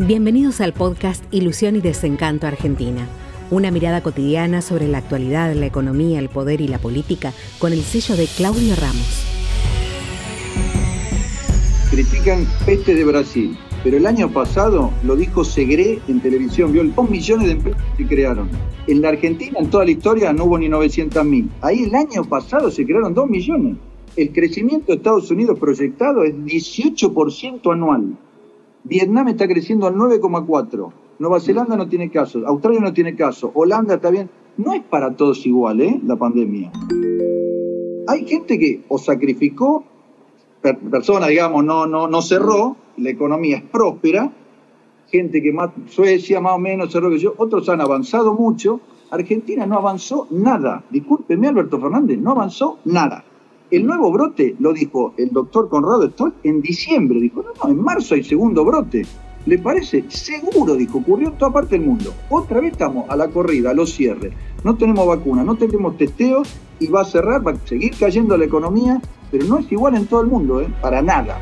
Bienvenidos al podcast Ilusión y Desencanto Argentina. Una mirada cotidiana sobre la actualidad, la economía, el poder y la política con el sello de Claudio Ramos. Critican peste de Brasil, pero el año pasado lo dijo Segre en televisión, vio dos millones de empresas que crearon. En la Argentina, en toda la historia, no hubo ni 900 mil. Ahí el año pasado se crearon 2 millones. El crecimiento de Estados Unidos proyectado es 18% anual. Vietnam está creciendo al 9,4%. Nueva Zelanda no tiene caso. Australia no tiene caso. Holanda está bien. No es para todos igual, ¿eh? La pandemia. Hay gente que o sacrificó, persona, digamos, no, no, no cerró, la economía es próspera, gente que más, Suecia más o menos cerró que yo, otros han avanzado mucho. Argentina no avanzó nada. Discúlpeme, Alberto Fernández, no avanzó nada. El nuevo brote, lo dijo el doctor Conrado Stoll en diciembre. Dijo, no, no, en marzo hay segundo brote. ¿Le parece? Seguro, dijo, ocurrió en toda parte del mundo. Otra vez estamos a la corrida, a los cierres. No tenemos vacuna, no tenemos testeos y va a cerrar, va a seguir cayendo la economía, pero no es igual en todo el mundo, ¿eh? para nada.